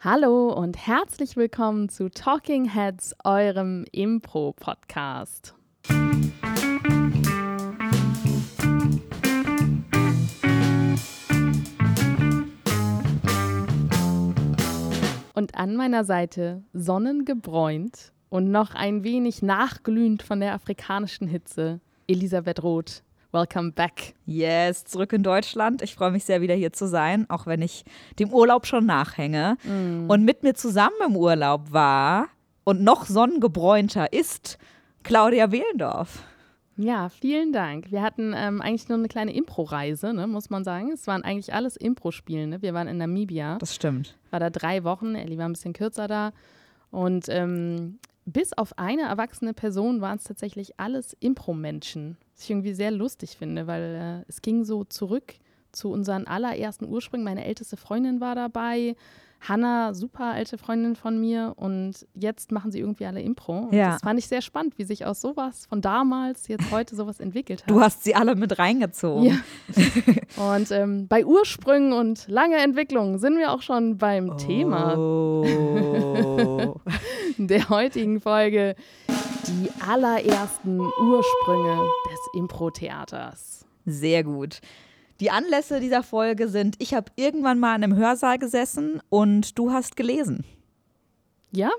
Hallo und herzlich willkommen zu Talking Heads, eurem Impro-Podcast. Und an meiner Seite, sonnengebräunt und noch ein wenig nachglühend von der afrikanischen Hitze, Elisabeth Roth. Welcome back. Yes, zurück in Deutschland. Ich freue mich sehr, wieder hier zu sein, auch wenn ich dem Urlaub schon nachhänge. Mm. Und mit mir zusammen im Urlaub war und noch sonnengebräunter ist Claudia Wehlendorf. Ja, vielen Dank. Wir hatten ähm, eigentlich nur eine kleine Impro-Reise, ne, muss man sagen. Es waren eigentlich alles Impro-Spielen. Ne? Wir waren in Namibia. Das stimmt. War da drei Wochen. Ellie war ein bisschen kürzer da. Und ähm, bis auf eine erwachsene Person waren es tatsächlich alles Impro-Menschen. Was ich irgendwie sehr lustig finde, weil äh, es ging so zurück zu unseren allerersten Ursprüngen. Meine älteste Freundin war dabei. Hanna, super alte Freundin von mir und jetzt machen sie irgendwie alle Impro. Ja. Das fand ich sehr spannend, wie sich aus sowas von damals jetzt heute sowas entwickelt hat. Du hast sie alle mit reingezogen. Ja. und ähm, bei Ursprüngen und lange Entwicklung sind wir auch schon beim oh. Thema der heutigen Folge. Die allerersten Ursprünge des Impro-Theaters. Sehr gut. Die Anlässe dieser Folge sind, ich habe irgendwann mal in einem Hörsaal gesessen und du hast gelesen. Ja?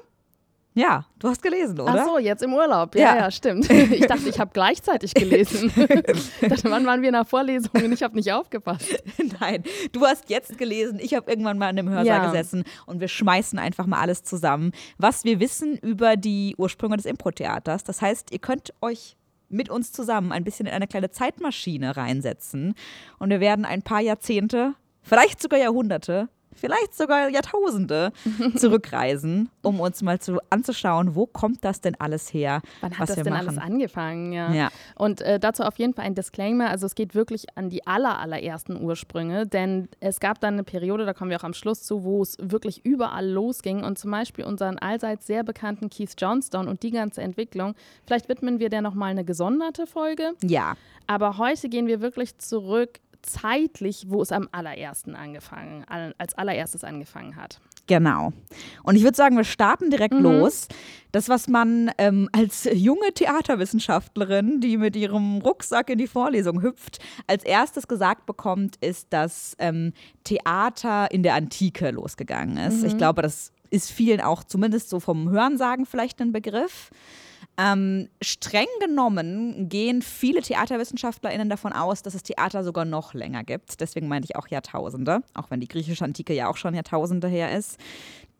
Ja, du hast gelesen, oder? Ach so, jetzt im Urlaub. Ja, ja, ja stimmt. Ich dachte, ich habe gleichzeitig gelesen. dachte, wann waren wir in der Vorlesung und ich habe nicht aufgepasst. Nein, du hast jetzt gelesen. Ich habe irgendwann mal in einem Hörsaal ja. gesessen und wir schmeißen einfach mal alles zusammen, was wir wissen über die Ursprünge des Impro-Theaters. Das heißt, ihr könnt euch mit uns zusammen ein bisschen in eine kleine Zeitmaschine reinsetzen. Und wir werden ein paar Jahrzehnte, vielleicht sogar Jahrhunderte vielleicht sogar Jahrtausende zurückreisen, um uns mal zu, anzuschauen, wo kommt das denn alles her? Wann hat das denn machen. alles angefangen? Ja. ja. Und äh, dazu auf jeden Fall ein Disclaimer, also es geht wirklich an die aller, allerersten Ursprünge, denn es gab dann eine Periode, da kommen wir auch am Schluss zu, wo es wirklich überall losging und zum Beispiel unseren allseits sehr bekannten Keith Johnstone und die ganze Entwicklung. Vielleicht widmen wir der nochmal eine gesonderte Folge. Ja. Aber heute gehen wir wirklich zurück zeitlich, wo es am allerersten angefangen, als allererstes angefangen hat. Genau. Und ich würde sagen, wir starten direkt mhm. los. Das, was man ähm, als junge Theaterwissenschaftlerin, die mit ihrem Rucksack in die Vorlesung hüpft, als erstes gesagt bekommt, ist, dass ähm, Theater in der Antike losgegangen ist. Mhm. Ich glaube, das ist vielen auch zumindest so vom Hörensagen vielleicht ein Begriff. Ähm, streng genommen gehen viele TheaterwissenschaftlerInnen davon aus, dass es Theater sogar noch länger gibt. Deswegen meinte ich auch Jahrtausende, auch wenn die griechische Antike ja auch schon Jahrtausende her ist.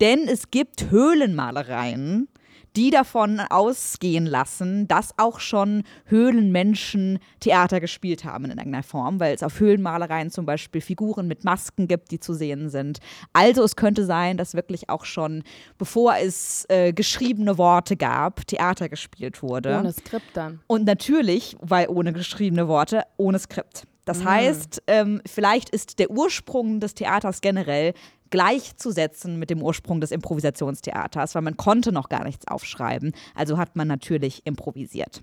Denn es gibt Höhlenmalereien, die davon ausgehen lassen, dass auch schon Höhlenmenschen Theater gespielt haben in irgendeiner Form, weil es auf Höhlenmalereien zum Beispiel Figuren mit Masken gibt, die zu sehen sind. Also es könnte sein, dass wirklich auch schon, bevor es äh, geschriebene Worte gab, Theater gespielt wurde. Ohne Skript dann. Und natürlich, weil ohne geschriebene Worte, ohne Skript. Das mhm. heißt, ähm, vielleicht ist der Ursprung des Theaters generell gleichzusetzen mit dem Ursprung des Improvisationstheaters, weil man konnte noch gar nichts aufschreiben. Also hat man natürlich improvisiert.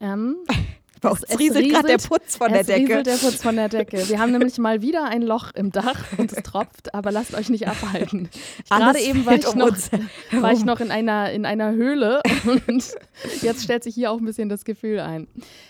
Ähm, Bei uns es, rieselt gerade der Putz von der Decke. der Putz von der Decke. Wir haben nämlich mal wieder ein Loch im Dach und es tropft, aber lasst euch nicht abhalten. Gerade eben war ich, um noch, war ich noch in einer, in einer Höhle und jetzt stellt sich hier auch ein bisschen das Gefühl ein.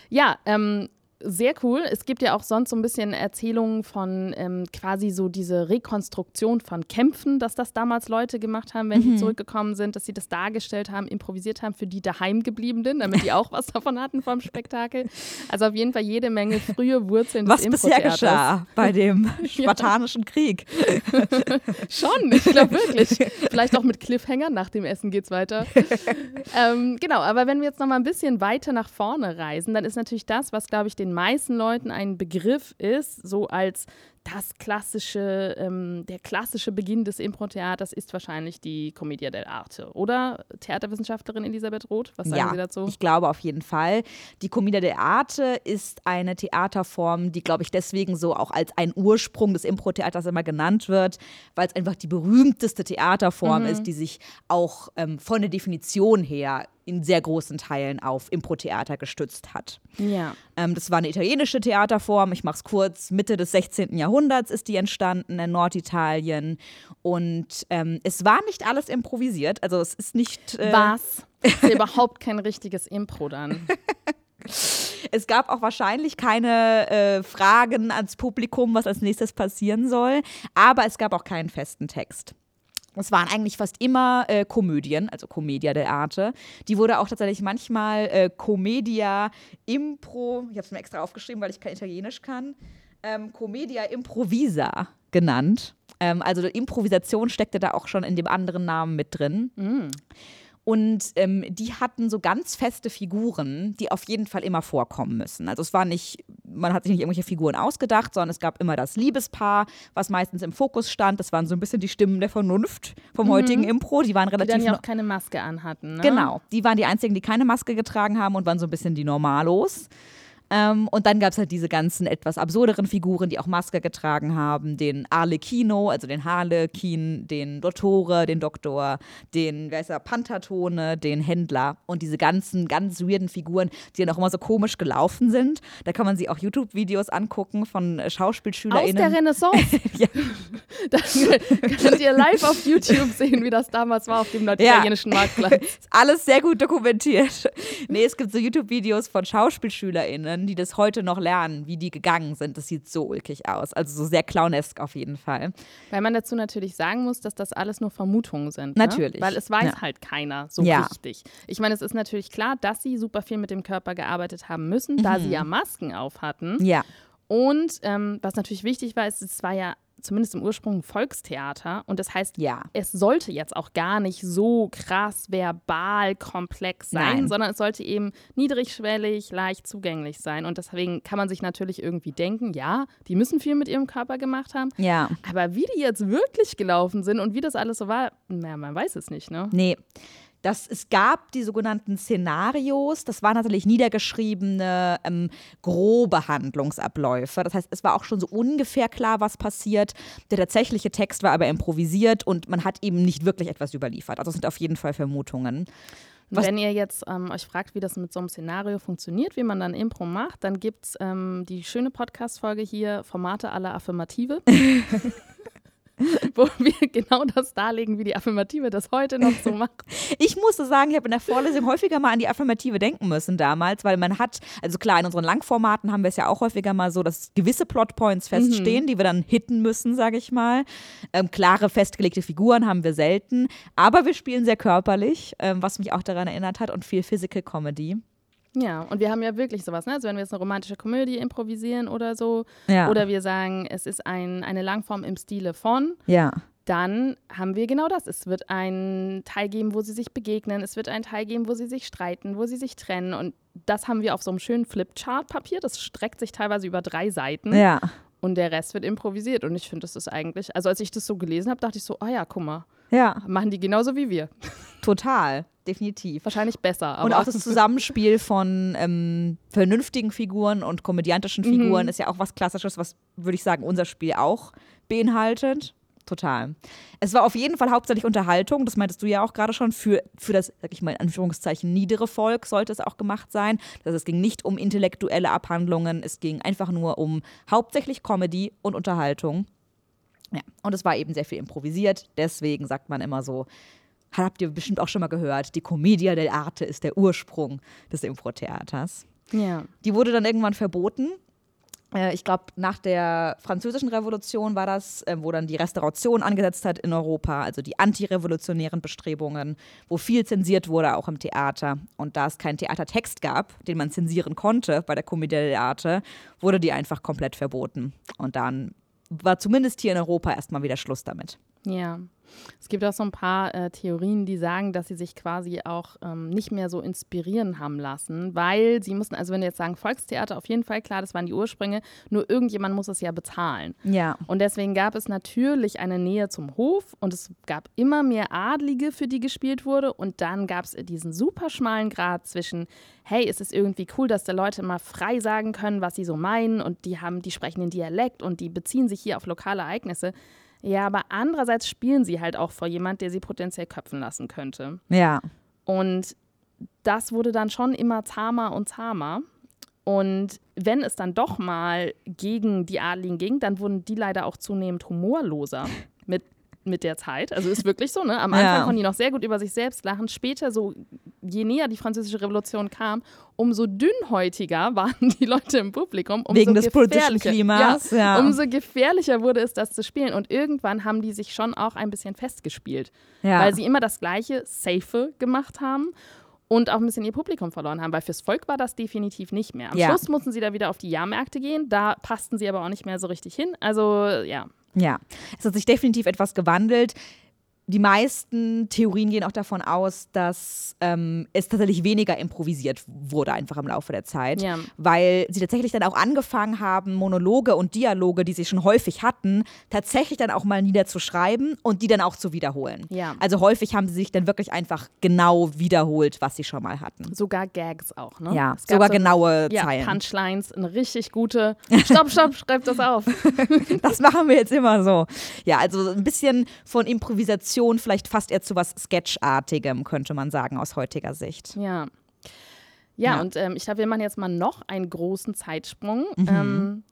Ja, ähm, sehr cool. Es gibt ja auch sonst so ein bisschen Erzählungen von ähm, quasi so diese Rekonstruktion von Kämpfen, dass das damals Leute gemacht haben, wenn mhm. die zurückgekommen sind, dass sie das dargestellt haben, improvisiert haben für die daheimgebliebenen, damit die auch was davon hatten vom Spektakel. Also auf jeden Fall jede Menge frühe Wurzeln was des bisher geschah bei dem spartanischen Krieg. Schon, ich glaube wirklich. Vielleicht auch mit Cliffhanger, nach dem Essen geht's weiter. ähm, genau, aber wenn wir jetzt noch mal ein bisschen weiter nach vorne reisen, dann ist natürlich das, was, glaube ich, den den meisten Leuten ein Begriff ist, so als das klassische, ähm, der klassische Beginn des Impro-Theaters ist wahrscheinlich die Commedia dell'arte, oder? Theaterwissenschaftlerin Elisabeth Roth, was sagen ja, Sie dazu? ich glaube auf jeden Fall. Die Commedia dell'arte ist eine Theaterform, die, glaube ich, deswegen so auch als ein Ursprung des Impro-Theaters immer genannt wird, weil es einfach die berühmteste Theaterform mhm. ist, die sich auch ähm, von der Definition her in sehr großen Teilen auf Impro-Theater gestützt hat. Ja. Ähm, das war eine italienische Theaterform, ich mache es kurz, Mitte des 16. Jahrhunderts ist die entstanden in Norditalien und ähm, es war nicht alles improvisiert, also es ist nicht... Äh Was? ist überhaupt kein richtiges Impro dann. Es gab auch wahrscheinlich keine äh, Fragen ans Publikum, was als nächstes passieren soll, aber es gab auch keinen festen Text. Es waren eigentlich fast immer äh, Komödien, also Commedia der Arte. Die wurde auch tatsächlich manchmal äh, Commedia Impro, ich habe es mir extra aufgeschrieben, weil ich kein Italienisch kann, ähm, Commedia Improvisa genannt. Ähm, also Improvisation steckte da auch schon in dem anderen Namen mit drin. Mm. Und ähm, die hatten so ganz feste Figuren, die auf jeden Fall immer vorkommen müssen. Also es war nicht, man hat sich nicht irgendwelche Figuren ausgedacht, sondern es gab immer das Liebespaar, was meistens im Fokus stand. Das waren so ein bisschen die Stimmen der Vernunft vom mhm. heutigen Impro. Die waren relativ. Die dann ja auch keine Maske anhatten. Ne? Genau. Die waren die einzigen, die keine Maske getragen haben und waren so ein bisschen die Normalos. Ähm, und dann gab es halt diese ganzen etwas absurderen Figuren, die auch Maske getragen haben. Den Arlecchino, also den Harlekin, den Dottore, den Doktor, den, wer ist der, Pantatone, den Händler und diese ganzen ganz weirden Figuren, die dann auch immer so komisch gelaufen sind. Da kann man sich auch YouTube-Videos angucken von SchauspielschülerInnen. Aus der Renaissance. ja. Da könnt ihr live auf YouTube sehen, wie das damals war auf dem norditalienischen ja. Marktplatz. Alles sehr gut dokumentiert. Nee, es gibt so YouTube-Videos von SchauspielschülerInnen, Schülerinnen, die das heute noch lernen, wie die gegangen sind. Das sieht so ulkig aus. Also so sehr clownesk auf jeden Fall. Weil man dazu natürlich sagen muss, dass das alles nur Vermutungen sind. Ne? Natürlich. Weil es weiß ja. halt keiner so ja. richtig. Ich meine, es ist natürlich klar, dass sie super viel mit dem Körper gearbeitet haben müssen, mhm. da sie ja Masken auf hatten. Ja. Und ähm, was natürlich wichtig war, ist, es war ja zumindest im Ursprung Volkstheater. Und das heißt, ja. es sollte jetzt auch gar nicht so krass verbal komplex sein, Nein. sondern es sollte eben niedrigschwellig, leicht zugänglich sein. Und deswegen kann man sich natürlich irgendwie denken, ja, die müssen viel mit ihrem Körper gemacht haben. Ja. Aber wie die jetzt wirklich gelaufen sind und wie das alles so war, na, man weiß es nicht, ne? Nee dass es gab die sogenannten Szenarios, das waren natürlich niedergeschriebene ähm, grobe Handlungsabläufe. Das heißt, es war auch schon so ungefähr klar, was passiert. Der tatsächliche Text war aber improvisiert und man hat eben nicht wirklich etwas überliefert. Also es sind auf jeden Fall Vermutungen. Was Wenn ihr jetzt ähm, euch fragt, wie das mit so einem Szenario funktioniert, wie man dann Impro macht, dann gibt es ähm, die schöne Podcast-Folge hier, Formate aller Affirmative. wo wir genau das darlegen, wie die Affirmative das heute noch so macht. Ich musste sagen, ich habe in der Vorlesung häufiger mal an die Affirmative denken müssen damals, weil man hat, also klar, in unseren Langformaten haben wir es ja auch häufiger mal so, dass gewisse Plotpoints feststehen, mhm. die wir dann hitten müssen, sage ich mal. Ähm, klare, festgelegte Figuren haben wir selten, aber wir spielen sehr körperlich, ähm, was mich auch daran erinnert hat und viel Physical Comedy. Ja, und wir haben ja wirklich sowas, ne? Also wenn wir jetzt eine romantische Komödie improvisieren oder so, ja. oder wir sagen, es ist ein, eine Langform im Stile von, ja. dann haben wir genau das. Es wird einen Teil geben, wo sie sich begegnen, es wird einen Teil geben, wo sie sich streiten, wo sie sich trennen. Und das haben wir auf so einem schönen Flipchart-Papier. Das streckt sich teilweise über drei Seiten. Ja. Und der Rest wird improvisiert. Und ich finde, das ist eigentlich, also als ich das so gelesen habe, dachte ich so, ah oh ja, guck mal. Ja. Machen die genauso wie wir. Total definitiv. Wahrscheinlich besser. und auch das Zusammenspiel von ähm, vernünftigen Figuren und komödiantischen mhm. Figuren mhm. ist ja auch was Klassisches, was, würde ich sagen, unser Spiel auch beinhaltet. Total. Es war auf jeden Fall hauptsächlich Unterhaltung, das meintest du ja auch gerade schon, für, für das, sag ich mal in Anführungszeichen, niedere Volk sollte es auch gemacht sein. Das es ging nicht um intellektuelle Abhandlungen, es ging einfach nur um hauptsächlich Comedy und Unterhaltung. Ja, und es war eben sehr viel improvisiert, deswegen sagt man immer so, habt ihr bestimmt auch schon mal gehört, die Commedia dell'arte ist der Ursprung des Impro-Theaters. Ja. Die wurde dann irgendwann verboten. Äh, ich glaube, nach der Französischen Revolution war das, äh, wo dann die Restauration angesetzt hat in Europa, also die antirevolutionären Bestrebungen, wo viel zensiert wurde, auch im Theater. Und da es keinen Theatertext gab, den man zensieren konnte bei der Commedia dell'arte, wurde die einfach komplett verboten. Und dann war zumindest hier in Europa erstmal wieder Schluss damit. Ja. Es gibt auch so ein paar äh, Theorien, die sagen, dass sie sich quasi auch ähm, nicht mehr so inspirieren haben lassen, weil sie mussten, also wenn wir jetzt sagen Volkstheater, auf jeden Fall klar, das waren die Ursprünge, nur irgendjemand muss es ja bezahlen. Ja. Und deswegen gab es natürlich eine Nähe zum Hof und es gab immer mehr Adlige, für die gespielt wurde und dann gab es diesen super schmalen Grad zwischen, hey, es ist irgendwie cool, dass da Leute mal frei sagen können, was sie so meinen und die haben, die sprechen den Dialekt und die beziehen sich hier auf lokale Ereignisse. Ja, aber andererseits spielen sie halt auch vor jemand, der sie potenziell köpfen lassen könnte. Ja. Und das wurde dann schon immer zahmer und zahmer. Und wenn es dann doch mal gegen die Adligen ging, dann wurden die leider auch zunehmend humorloser mit, der Zeit. Also ist wirklich so, ne? Am Anfang ja. konnten die noch sehr gut über sich selbst lachen. Später, so je näher die französische Revolution kam, umso dünnhäutiger waren die Leute im Publikum. Umso Wegen des politischen Klimas. Ja, ja. Umso gefährlicher wurde es, das zu spielen. Und irgendwann haben die sich schon auch ein bisschen festgespielt. Weil sie immer das gleiche Safe gemacht haben und auch ein bisschen ihr Publikum verloren haben, weil fürs Volk war das definitiv nicht mehr. Am ja. Schluss mussten sie da wieder auf die Jahrmärkte gehen, da passten sie aber auch nicht mehr so richtig hin. Also ja. Ja, es hat sich definitiv etwas gewandelt die meisten Theorien gehen auch davon aus, dass ähm, es tatsächlich weniger improvisiert wurde, einfach im Laufe der Zeit. Ja. Weil sie tatsächlich dann auch angefangen haben, Monologe und Dialoge, die sie schon häufig hatten, tatsächlich dann auch mal niederzuschreiben und die dann auch zu wiederholen. Ja. Also häufig haben sie sich dann wirklich einfach genau wiederholt, was sie schon mal hatten. Sogar Gags auch, ne? Ja, sogar so, genaue ja, Zeilen. Punchlines, eine richtig gute. Stopp, stopp, schreib das auf. das machen wir jetzt immer so. Ja, also ein bisschen von Improvisation Animation vielleicht fast eher zu was Sketchartigem, könnte man sagen, aus heutiger Sicht. Ja. Ja, ja. und ähm, ich glaube, wir machen jetzt mal noch einen großen Zeitsprung. Mhm. Ähm,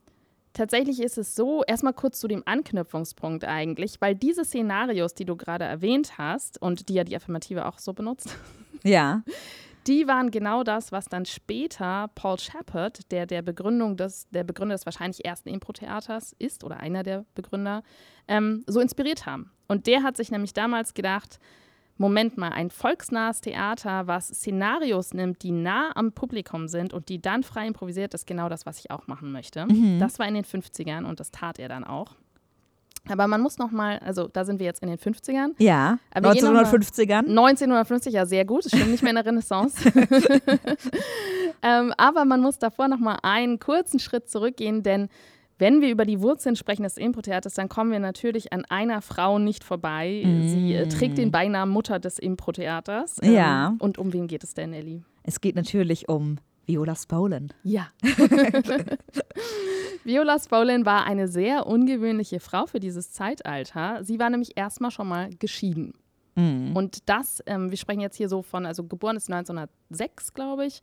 tatsächlich ist es so, erstmal kurz zu dem Anknüpfungspunkt eigentlich, weil diese Szenarios, die du gerade erwähnt hast und die ja die Affirmative auch so benutzt, ja. die waren genau das, was dann später Paul Shepard, der der Begründung des, der Begründer des wahrscheinlich ersten Impro-Theaters ist oder einer der Begründer, ähm, so inspiriert haben. Und der hat sich nämlich damals gedacht, Moment mal, ein volksnahes Theater, was Szenarios nimmt, die nah am Publikum sind und die dann frei improvisiert, ist genau das, was ich auch machen möchte. Mhm. Das war in den 50ern und das tat er dann auch. Aber man muss noch mal, also da sind wir jetzt in den 50ern. Ja, 1950ern. 1950, ja, sehr gut. Das stimmt nicht mehr in der Renaissance. ähm, aber man muss davor noch mal einen kurzen Schritt zurückgehen, denn wenn wir über die Wurzeln sprechen des Impro-Theaters, dann kommen wir natürlich an einer Frau nicht vorbei. Mm. Sie äh, trägt den Beinamen Mutter des Impro-Theaters. Ähm, ja. Und um wen geht es denn, Ellie? Es geht natürlich um Viola Spolin. Ja. Viola Spolin war eine sehr ungewöhnliche Frau für dieses Zeitalter. Sie war nämlich erstmal schon mal geschieden. Mm. Und das, ähm, wir sprechen jetzt hier so von, also geboren ist 1906, glaube ich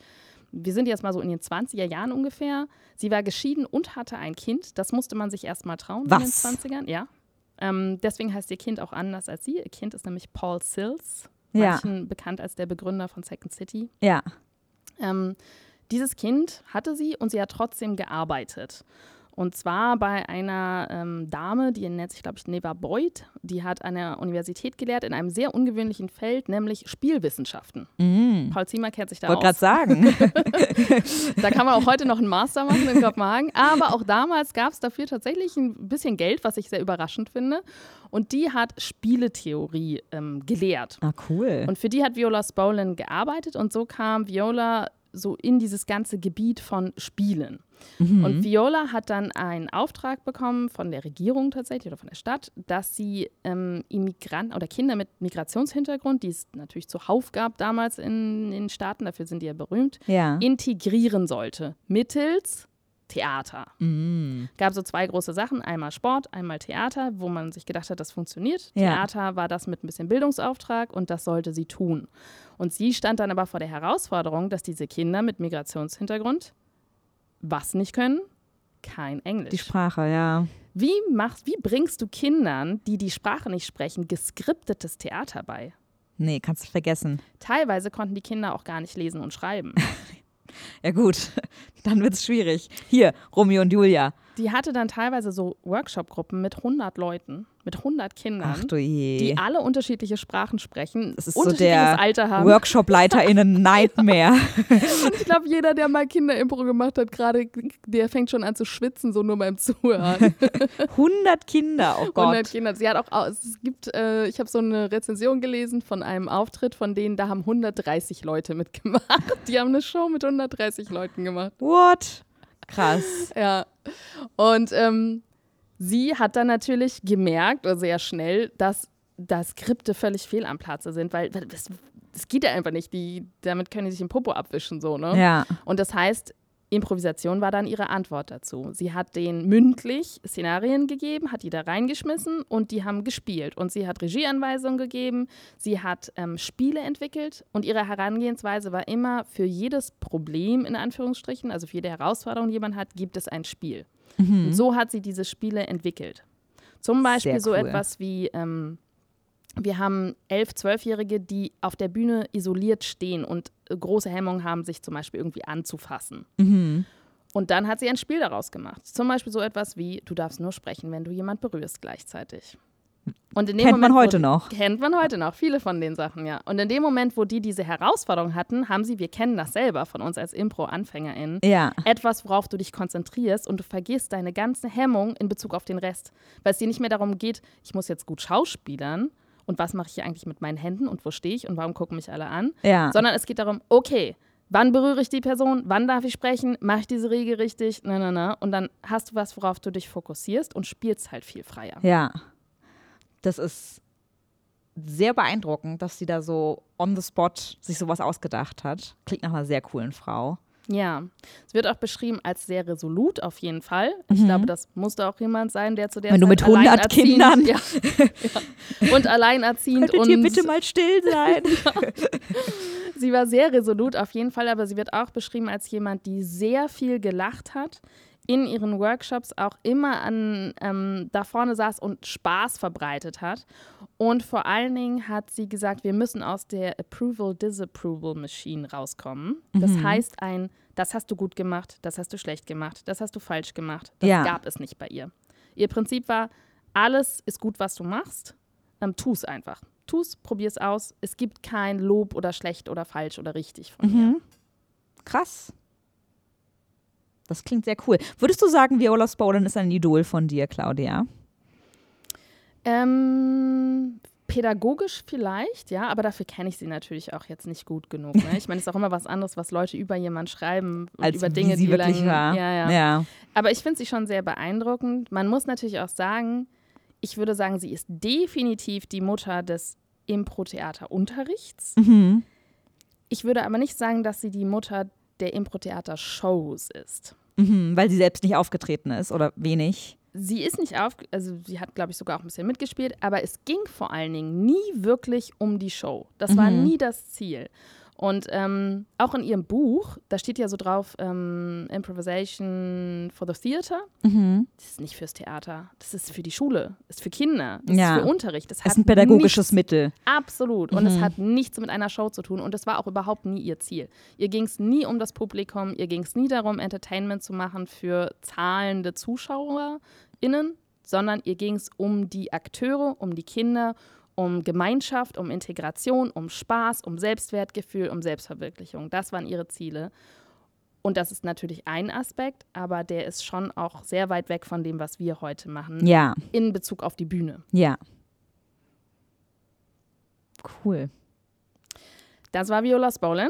wir sind jetzt mal so in den 20er Jahren ungefähr. Sie war geschieden und hatte ein Kind. Das musste man sich erst mal trauen Was? in den 20ern. Ja. Ähm, deswegen heißt ihr Kind auch anders als sie. Ihr Kind ist nämlich Paul Sills, ja. bekannt als der Begründer von Second City. Ja. Ähm, dieses Kind hatte sie und sie hat trotzdem gearbeitet. Und zwar bei einer ähm, Dame, die nennt sich, glaube ich, Neva Boyd. Die hat an der Universität gelehrt in einem sehr ungewöhnlichen Feld, nämlich Spielwissenschaften. Mm. Paul Ziemer kennt sich da Wollte gerade sagen. da kann man auch heute noch einen Master machen in Kopenhagen. Aber auch damals gab es dafür tatsächlich ein bisschen Geld, was ich sehr überraschend finde. Und die hat Spieletheorie ähm, gelehrt. Ah, cool. Und für die hat Viola Spolin gearbeitet. Und so kam Viola so in dieses ganze Gebiet von Spielen. Mhm. Und Viola hat dann einen Auftrag bekommen von der Regierung tatsächlich oder von der Stadt, dass sie ähm, Immigranten oder Kinder mit Migrationshintergrund, die es natürlich zuhauf gab damals in, in den Staaten, dafür sind die ja berühmt, ja. integrieren sollte. Mittels Theater. Mhm. Gab so zwei große Sachen, einmal Sport, einmal Theater, wo man sich gedacht hat, das funktioniert. Ja. Theater war das mit ein bisschen Bildungsauftrag und das sollte sie tun. Und sie stand dann aber vor der Herausforderung, dass diese Kinder mit Migrationshintergrund was nicht können? Kein Englisch. Die Sprache, ja. Wie, machst, wie bringst du Kindern, die die Sprache nicht sprechen, geskriptetes Theater bei? Nee, kannst du vergessen. Teilweise konnten die Kinder auch gar nicht lesen und schreiben. ja gut, dann wird es schwierig. Hier, Romeo und Julia. Die hatte dann teilweise so Workshop-Gruppen mit 100 Leuten, mit 100 Kindern, Ach du je. die alle unterschiedliche Sprachen sprechen, das ist so der Alter haben. Workshop-Leiter in einem Nightmare. Und ich glaube, jeder, der mal Kinderimpro gemacht hat, gerade, der fängt schon an zu schwitzen, so nur beim Zuhören. 100 Kinder, oh Gott. 100 Kinder. Sie hat auch, es gibt, äh, ich habe so eine Rezension gelesen von einem Auftritt von denen, da haben 130 Leute mitgemacht. Die haben eine Show mit 130 Leuten gemacht. What? Krass. ja. Und ähm, sie hat dann natürlich gemerkt, oder sehr schnell, dass da Skripte völlig fehl am Platze sind, weil das, das geht ja einfach nicht. Die, damit können die sich im Popo abwischen, so, ne? Ja. Und das heißt, Improvisation war dann ihre Antwort dazu. Sie hat denen mündlich Szenarien gegeben, hat die da reingeschmissen und die haben gespielt. Und sie hat Regieanweisungen gegeben, sie hat ähm, Spiele entwickelt und ihre Herangehensweise war immer für jedes Problem in Anführungsstrichen, also für jede Herausforderung, die jemand hat, gibt es ein Spiel. Mhm. So hat sie diese Spiele entwickelt. Zum Beispiel cool. so etwas wie ähm, wir haben elf, zwölfjährige, die auf der Bühne isoliert stehen und äh, große Hemmungen haben, sich zum Beispiel irgendwie anzufassen. Mhm. Und dann hat sie ein Spiel daraus gemacht. Zum Beispiel so etwas wie, du darfst nur sprechen, wenn du jemand berührst gleichzeitig. Und in dem kennt Moment, man heute noch. Kennt man heute noch, viele von den Sachen, ja. Und in dem Moment, wo die diese Herausforderung hatten, haben sie, wir kennen das selber von uns als Impro-AnfängerInnen, ja. etwas, worauf du dich konzentrierst und du vergisst deine ganze Hemmung in Bezug auf den Rest. Weil es dir nicht mehr darum geht, ich muss jetzt gut schauspielern, und was mache ich hier eigentlich mit meinen Händen und wo stehe ich und warum gucken mich alle an, ja. sondern es geht darum, okay, wann berühre ich die Person, wann darf ich sprechen, mache ich diese Regel richtig, na, na, na. Und dann hast du was, worauf du dich fokussierst und spielst halt viel freier. Ja, das ist sehr beeindruckend, dass sie da so on the spot sich sowas ausgedacht hat. Klingt nach einer sehr coolen Frau. Ja, es wird auch beschrieben als sehr resolut auf jeden Fall. Ich mhm. glaube, das musste auch jemand sein, der zu der Wenn Zeit du mit 100 Kindern ja, ja. und alleinerziehend Könntet und ihr bitte mal still sein. Sie war sehr resolut auf jeden Fall, aber sie wird auch beschrieben als jemand, die sehr viel gelacht hat, in ihren Workshops auch immer an, ähm, da vorne saß und Spaß verbreitet hat. Und vor allen Dingen hat sie gesagt, wir müssen aus der Approval-Disapproval-Machine rauskommen. Das mhm. heißt, ein, das hast du gut gemacht, das hast du schlecht gemacht, das hast du falsch gemacht. Das ja. gab es nicht bei ihr. Ihr Prinzip war, alles ist gut, was du machst. Ähm, tu es einfach. Tu es, probier es aus. Es gibt kein Lob oder schlecht oder falsch oder richtig von mhm. ihr. Krass. Das klingt sehr cool. Würdest du sagen, Viola Spolin ist ein Idol von dir, Claudia? Ähm, pädagogisch vielleicht, ja, aber dafür kenne ich sie natürlich auch jetzt nicht gut genug. Ne? Ich meine, es ist auch immer was anderes, was Leute über jemanden schreiben, Als über Dinge, sie die wirklich lang, war. Ja, ja. ja. Aber ich finde sie schon sehr beeindruckend. Man muss natürlich auch sagen, ich würde sagen, sie ist definitiv die Mutter des Impro-Theater-Unterrichts. Mhm. Ich würde aber nicht sagen, dass sie die Mutter der Impro-Theater-Shows ist. Mhm, weil sie selbst nicht aufgetreten ist oder wenig. Sie ist nicht auf, also sie hat, glaube ich, sogar auch ein bisschen mitgespielt, aber es ging vor allen Dingen nie wirklich um die Show. Das mhm. war nie das Ziel. Und ähm, auch in ihrem Buch, da steht ja so drauf, ähm, Improvisation for the Theater. Mhm. Das ist nicht fürs Theater, das ist für die Schule, das ist für Kinder, das ja. ist für Unterricht. Das, das ist ein pädagogisches nichts, Mittel. Absolut. Und es mhm. hat nichts mit einer Show zu tun. Und das war auch überhaupt nie ihr Ziel. Ihr ging es nie um das Publikum, ihr ging es nie darum, Entertainment zu machen für zahlende ZuschauerInnen, sondern ihr ging es um die Akteure, um die Kinder, um Gemeinschaft, um Integration, um Spaß, um Selbstwertgefühl, um Selbstverwirklichung. Das waren ihre Ziele. Und das ist natürlich ein Aspekt, aber der ist schon auch sehr weit weg von dem, was wir heute machen. Ja. In Bezug auf die Bühne. Ja. Cool. Das war Viola Spolin.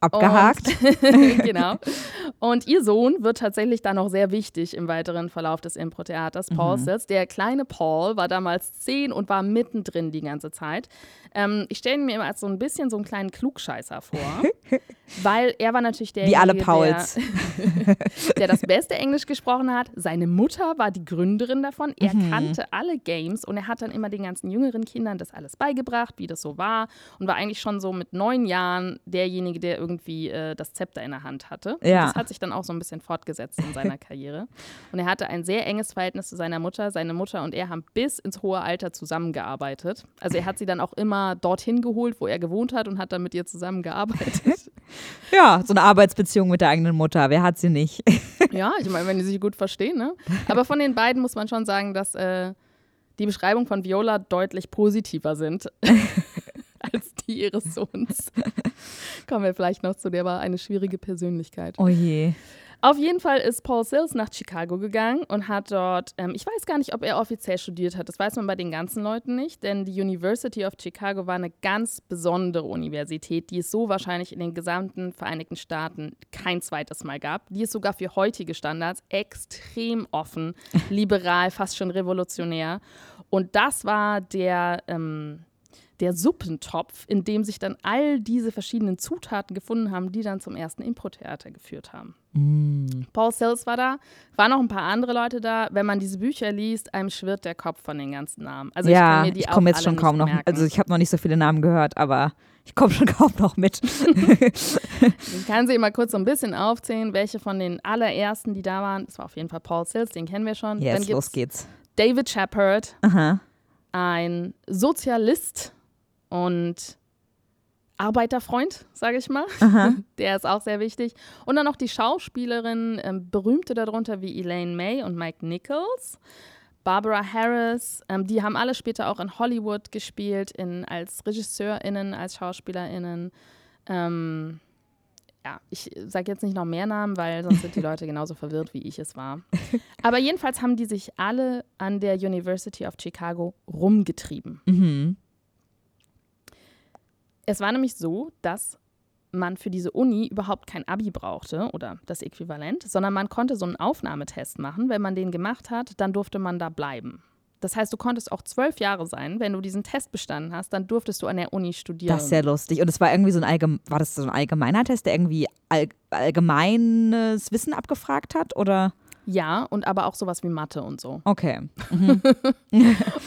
Abgehakt. Und, genau. Und ihr Sohn wird tatsächlich dann noch sehr wichtig im weiteren Verlauf des Impro-Theaters, Paul mhm. Sitz. Der kleine Paul war damals zehn und war mittendrin die ganze Zeit. Ähm, ich stelle mir immer als so ein bisschen so einen kleinen Klugscheißer vor, weil er war natürlich der, Wie alle Pauls. Der, der, das beste Englisch gesprochen hat. Seine Mutter war die Gründerin davon. Er mhm. kannte alle Games und er hat dann immer den ganzen jüngeren Kindern das alles beigebracht, wie das so war und war eigentlich schon so mit neun Jahren derjenige, der irgendwie äh, das Zepter in der Hand hatte. Ja. Hat sich dann auch so ein bisschen fortgesetzt in seiner Karriere. Und er hatte ein sehr enges Verhältnis zu seiner Mutter. Seine Mutter und er haben bis ins hohe Alter zusammengearbeitet. Also er hat sie dann auch immer dorthin geholt, wo er gewohnt hat und hat dann mit ihr zusammengearbeitet. ja, so eine Arbeitsbeziehung mit der eigenen Mutter. Wer hat sie nicht? ja, ich meine, wenn die sich gut verstehen. Ne? Aber von den beiden muss man schon sagen, dass äh, die Beschreibung von Viola deutlich positiver sind die ihres Sohns. Kommen wir vielleicht noch zu, der war eine schwierige Persönlichkeit. Oh je. Auf jeden Fall ist Paul Sills nach Chicago gegangen und hat dort, ähm, ich weiß gar nicht, ob er offiziell studiert hat, das weiß man bei den ganzen Leuten nicht, denn die University of Chicago war eine ganz besondere Universität, die es so wahrscheinlich in den gesamten Vereinigten Staaten kein zweites Mal gab. Die ist sogar für heutige Standards extrem offen, liberal, fast schon revolutionär. Und das war der, ähm, der Suppentopf, in dem sich dann all diese verschiedenen Zutaten gefunden haben, die dann zum ersten Impro-Theater geführt haben. Mm. Paul Sills war da, waren noch ein paar andere Leute da. Wenn man diese Bücher liest, einem schwirrt der Kopf von den ganzen Namen. Also ja, ich, ich komme jetzt schon kaum noch, merken. also ich habe noch nicht so viele Namen gehört, aber ich komme schon kaum noch mit. ich kann sie mal kurz so ein bisschen aufzählen, welche von den allerersten, die da waren. Das war auf jeden Fall Paul Sills, den kennen wir schon. Yes, los geht's. David Shepard, Aha. ein Sozialist und Arbeiterfreund, sage ich mal. Aha. Der ist auch sehr wichtig. Und dann noch die Schauspielerinnen, äh, berühmte darunter wie Elaine May und Mike Nichols. Barbara Harris, ähm, die haben alle später auch in Hollywood gespielt, in, als RegisseurInnen, als SchauspielerInnen. Ähm, ja, ich sage jetzt nicht noch mehr Namen, weil sonst sind die Leute genauso verwirrt, wie ich es war. Aber jedenfalls haben die sich alle an der University of Chicago rumgetrieben. Mhm. Es war nämlich so, dass man für diese Uni überhaupt kein Abi brauchte oder das Äquivalent, sondern man konnte so einen Aufnahmetest machen. Wenn man den gemacht hat, dann durfte man da bleiben. Das heißt, du konntest auch zwölf Jahre sein. Wenn du diesen Test bestanden hast, dann durftest du an der Uni studieren. Das ist sehr lustig. Und es war irgendwie so ein Allgeme war das so ein allgemeiner Test, der irgendwie all allgemeines Wissen abgefragt hat, oder? Ja, und aber auch sowas wie Mathe und so. Okay. Mhm.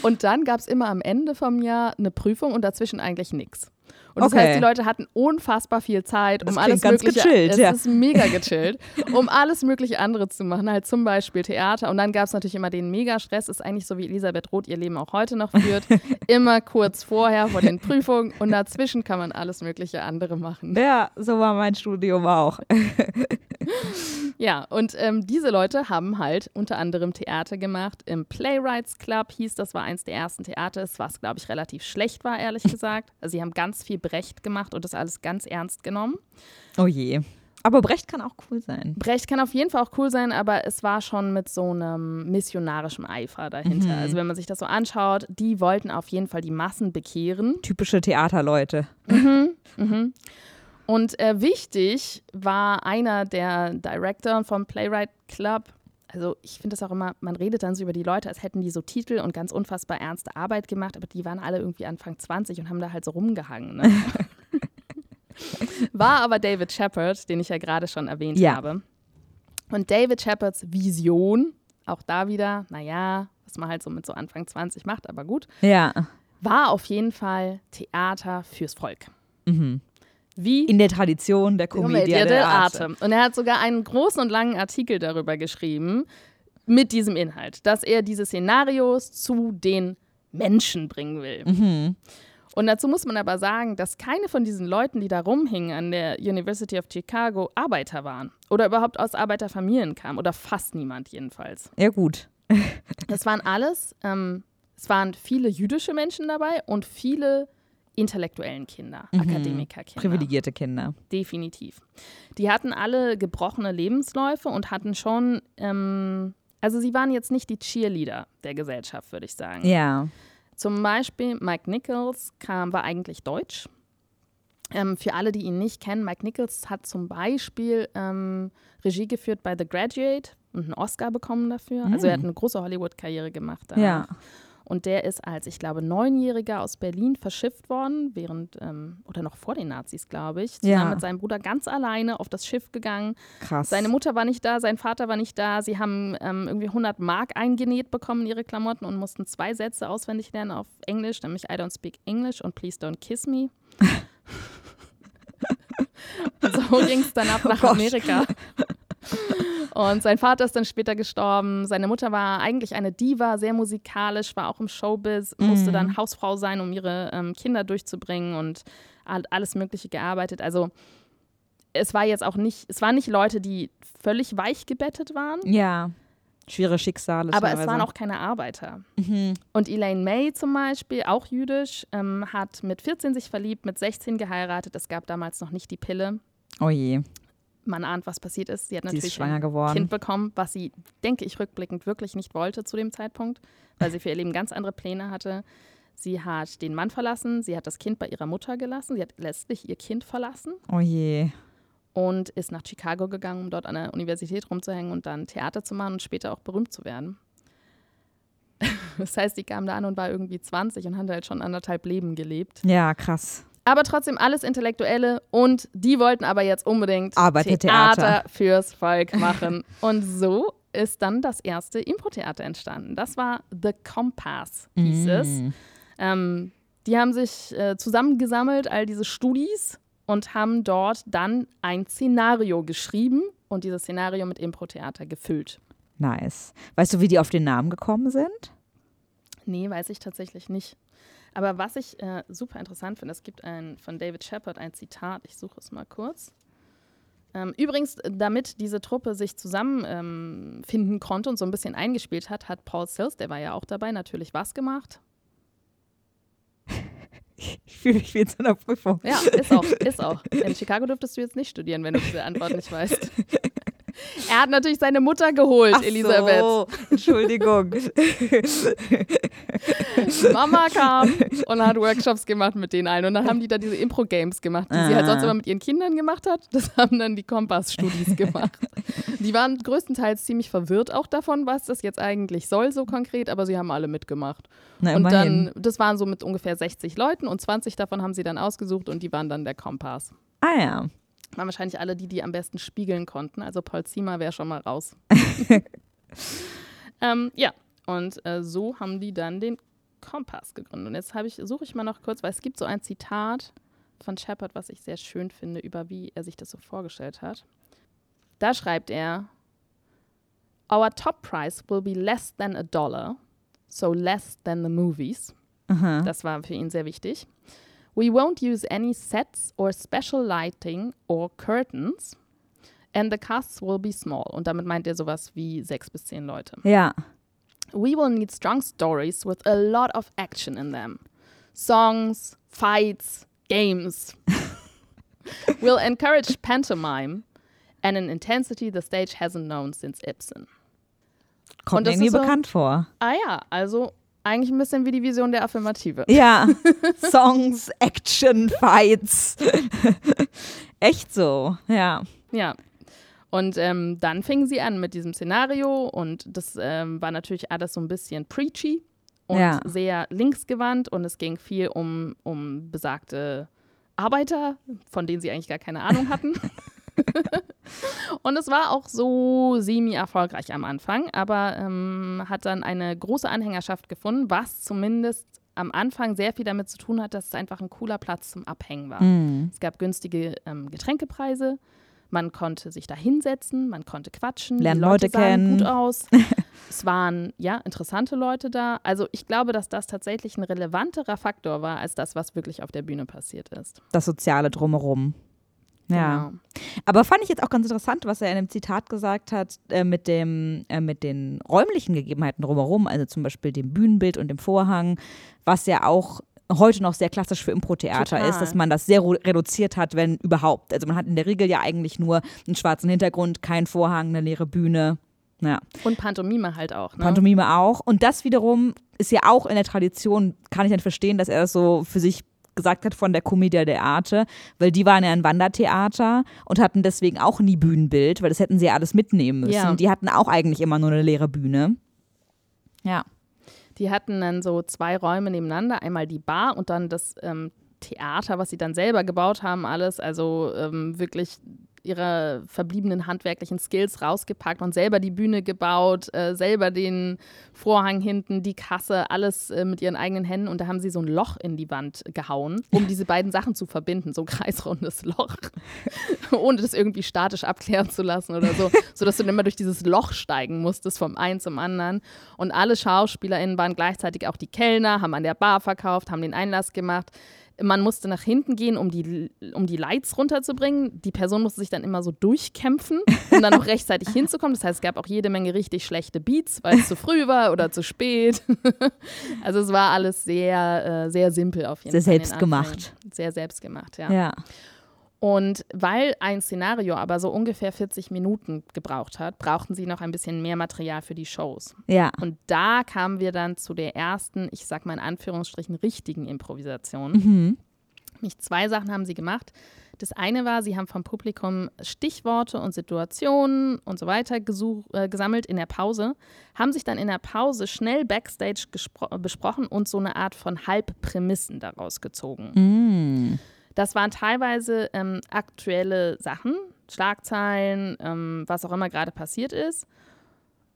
und dann gab es immer am Ende vom Jahr eine Prüfung und dazwischen eigentlich nichts. Und das okay. heißt, die Leute hatten unfassbar viel Zeit, um das alles ganz mögliche. Gechillt, es ja. ist mega gechillt, um alles mögliche andere zu machen, halt zum Beispiel Theater. Und dann gab es natürlich immer den Mega-Stress, ist eigentlich so wie Elisabeth Roth ihr Leben auch heute noch führt. immer kurz vorher vor den Prüfungen und dazwischen kann man alles mögliche andere machen. Ja, so war mein Studium auch. ja, und ähm, diese Leute haben halt unter anderem Theater gemacht. Im Playwrights Club hieß, das war eins der ersten Theater, was, glaube ich, relativ schlecht war, ehrlich gesagt. Also sie haben ganz viel Brecht gemacht und das alles ganz ernst genommen. Oh je. Aber Brecht kann auch cool sein. Brecht kann auf jeden Fall auch cool sein, aber es war schon mit so einem missionarischen Eifer dahinter. Mhm. Also wenn man sich das so anschaut, die wollten auf jeden Fall die Massen bekehren. Typische Theaterleute. Mhm. Mhm. Und äh, wichtig war einer der Director vom Playwright Club, also ich finde das auch immer, man redet dann so über die Leute, als hätten die so Titel und ganz unfassbar ernste Arbeit gemacht, aber die waren alle irgendwie Anfang 20 und haben da halt so rumgehangen. Ne? War aber David Shepard, den ich ja gerade schon erwähnt ja. habe. Und David Shepards Vision, auch da wieder, naja, was man halt so mit so Anfang 20 macht, aber gut, ja. war auf jeden Fall Theater fürs Volk. Mhm. Wie in der Tradition der Komödie der Arte. Und er hat sogar einen großen und langen Artikel darüber geschrieben, mit diesem Inhalt, dass er diese Szenarios zu den Menschen bringen will. Mhm. Und dazu muss man aber sagen, dass keine von diesen Leuten, die da rumhingen an der University of Chicago, Arbeiter waren oder überhaupt aus Arbeiterfamilien kamen oder fast niemand jedenfalls. Ja gut. das waren alles, ähm, es waren viele jüdische Menschen dabei und viele intellektuellen Kinder, mhm. Akademikerkinder. Privilegierte Kinder. Definitiv. Die hatten alle gebrochene Lebensläufe und hatten schon, ähm, also sie waren jetzt nicht die Cheerleader der Gesellschaft, würde ich sagen. Ja. Zum Beispiel Mike Nichols kam, war eigentlich deutsch. Ähm, für alle, die ihn nicht kennen, Mike Nichols hat zum Beispiel ähm, Regie geführt bei The Graduate und einen Oscar bekommen dafür. Mhm. Also er hat mm. eine große Hollywood-Karriere gemacht. Danach. Ja. Und der ist als, ich glaube, Neunjähriger aus Berlin verschifft worden, während, ähm, oder noch vor den Nazis, glaube ich. Zusammen ja. mit seinem Bruder ganz alleine auf das Schiff gegangen. Krass. Seine Mutter war nicht da, sein Vater war nicht da. Sie haben ähm, irgendwie 100 Mark eingenäht bekommen in ihre Klamotten und mussten zwei Sätze auswendig lernen auf Englisch, nämlich I don't speak English und Please don't kiss me. so ging es dann ab oh nach oh Amerika. Und sein Vater ist dann später gestorben. Seine Mutter war eigentlich eine Diva, sehr musikalisch, war auch im Showbiz, mhm. musste dann Hausfrau sein, um ihre ähm, Kinder durchzubringen und hat alles Mögliche gearbeitet. Also es war jetzt auch nicht, es waren nicht Leute, die völlig weich gebettet waren. Ja. Schwere Schicksale. Aber es waren auch keine Arbeiter. Mhm. Und Elaine May zum Beispiel, auch jüdisch, ähm, hat mit 14 sich verliebt, mit 16 geheiratet. Es gab damals noch nicht die Pille. Oh je man ahnt, was passiert ist. Sie hat sie natürlich ein geworden. Kind bekommen, was sie, denke ich, rückblickend wirklich nicht wollte zu dem Zeitpunkt, weil sie für ihr Leben ganz andere Pläne hatte. Sie hat den Mann verlassen, sie hat das Kind bei ihrer Mutter gelassen, sie hat letztlich ihr Kind verlassen. Oh je. Und ist nach Chicago gegangen, um dort an der Universität rumzuhängen und dann Theater zu machen und später auch berühmt zu werden. Das heißt, die kam da an und war irgendwie 20 und hat halt schon anderthalb Leben gelebt. Ja, krass. Aber trotzdem alles Intellektuelle und die wollten aber jetzt unbedingt Theater, Theater fürs Volk machen. und so ist dann das erste Impro-Theater entstanden. Das war The Compass, hieß mm. es. Ähm, die haben sich äh, zusammengesammelt, all diese Studis, und haben dort dann ein Szenario geschrieben und dieses Szenario mit Impro-Theater gefüllt. Nice. Weißt du, wie die auf den Namen gekommen sind? Nee, weiß ich tatsächlich nicht. Aber was ich äh, super interessant finde, es gibt ein, von David Shepard ein Zitat, ich suche es mal kurz. Ähm, übrigens, damit diese Truppe sich zusammenfinden ähm, konnte und so ein bisschen eingespielt hat, hat Paul Sills, der war ja auch dabei, natürlich was gemacht? Ich fühle mich wie in so einer Prüfung. Ja, ist auch, ist auch. In Chicago dürftest du jetzt nicht studieren, wenn du diese Antwort nicht weißt. Er hat natürlich seine Mutter geholt, Ach Elisabeth. So. Entschuldigung. Mama kam und hat Workshops gemacht mit denen allen. Und dann haben die da diese Impro-Games gemacht, die ah. sie halt sonst ah. immer mit ihren Kindern gemacht hat. Das haben dann die Kompass-Studis gemacht. Die waren größtenteils ziemlich verwirrt auch davon, was das jetzt eigentlich soll, so konkret, aber sie haben alle mitgemacht. Na, und dann, das waren so mit ungefähr 60 Leuten und 20 davon haben sie dann ausgesucht und die waren dann der Kompass. Ah ja waren wahrscheinlich alle die, die am besten spiegeln konnten. Also Paul Ziemer wäre schon mal raus. ähm, ja, und äh, so haben die dann den Kompass gegründet. Und jetzt ich, suche ich mal noch kurz, weil es gibt so ein Zitat von Shepard, was ich sehr schön finde, über wie er sich das so vorgestellt hat. Da schreibt er, Our top price will be less than a dollar, so less than the movies. Aha. Das war für ihn sehr wichtig. We won't use any sets or special lighting or curtains. And the casts will be small. Und damit meint er sowas wie sechs bis zehn Leute. Ja. We will need strong stories with a lot of action in them. Songs, fights, games. we'll encourage pantomime and an intensity the stage hasn't known since Ibsen. Kommt mir so, bekannt vor. Ah ja, also eigentlich ein bisschen wie die Vision der Affirmative. Ja, Songs, Action, Fights. Echt so, ja. Ja. Und ähm, dann fingen sie an mit diesem Szenario und das ähm, war natürlich alles so ein bisschen preachy und ja. sehr linksgewandt und es ging viel um, um besagte Arbeiter, von denen sie eigentlich gar keine Ahnung hatten. und es war auch so semi-erfolgreich am Anfang, aber ähm, hat dann eine große Anhängerschaft gefunden, was zumindest am Anfang sehr viel damit zu tun hat, dass es einfach ein cooler Platz zum Abhängen war. Mm. Es gab günstige ähm, Getränkepreise, man konnte sich da hinsetzen, man konnte quatschen, lernen Leute, Leute kennen, gut aus. es waren ja interessante Leute da. Also ich glaube, dass das tatsächlich ein relevanterer Faktor war als das, was wirklich auf der Bühne passiert ist. Das Soziale drumherum. Ja. Genau. Aber fand ich jetzt auch ganz interessant, was er in dem Zitat gesagt hat, äh, mit, dem, äh, mit den räumlichen Gegebenheiten drumherum, also zum Beispiel dem Bühnenbild und dem Vorhang, was ja auch heute noch sehr klassisch für Impro-Theater ist, dass man das sehr reduziert hat, wenn überhaupt. Also man hat in der Regel ja eigentlich nur einen schwarzen Hintergrund, keinen Vorhang, eine leere Bühne. Ja. Und Pantomime halt auch. Ne? Pantomime auch. Und das wiederum ist ja auch in der Tradition, kann ich dann verstehen, dass er das so für sich gesagt hat von der Commedia der Arte, weil die waren ja ein Wandertheater und hatten deswegen auch nie Bühnenbild, weil das hätten sie ja alles mitnehmen müssen. Ja. Die hatten auch eigentlich immer nur eine leere Bühne. Ja. Die hatten dann so zwei Räume nebeneinander, einmal die Bar und dann das ähm, Theater, was sie dann selber gebaut haben, alles. Also ähm, wirklich ihre verbliebenen handwerklichen Skills rausgepackt und selber die Bühne gebaut, äh, selber den Vorhang hinten, die Kasse, alles äh, mit ihren eigenen Händen. Und da haben sie so ein Loch in die Wand gehauen, um diese beiden Sachen zu verbinden, so ein kreisrundes Loch, ohne das irgendwie statisch abklären zu lassen oder so, sodass du dann immer durch dieses Loch steigen musstest, vom einen zum anderen. Und alle SchauspielerInnen waren gleichzeitig auch die Kellner, haben an der Bar verkauft, haben den Einlass gemacht. Man musste nach hinten gehen, um die, um die Lights runterzubringen. Die Person musste sich dann immer so durchkämpfen, um dann noch rechtzeitig hinzukommen. Das heißt, es gab auch jede Menge richtig schlechte Beats, weil es zu früh war oder zu spät. also es war alles sehr, äh, sehr simpel auf jeden sehr Fall. Sehr selbstgemacht. Sehr selbstgemacht, ja. Ja. Und weil ein Szenario aber so ungefähr 40 Minuten gebraucht hat, brauchten sie noch ein bisschen mehr Material für die Shows. Ja. Und da kamen wir dann zu der ersten, ich sag mal in Anführungsstrichen, richtigen Improvisation. Mhm. Nämlich zwei Sachen haben sie gemacht. Das eine war, sie haben vom Publikum Stichworte und Situationen und so weiter äh, gesammelt in der Pause, haben sich dann in der Pause schnell backstage besprochen und so eine Art von Halbprämissen daraus gezogen. Mm. Das waren teilweise ähm, aktuelle Sachen, Schlagzeilen, ähm, was auch immer gerade passiert ist.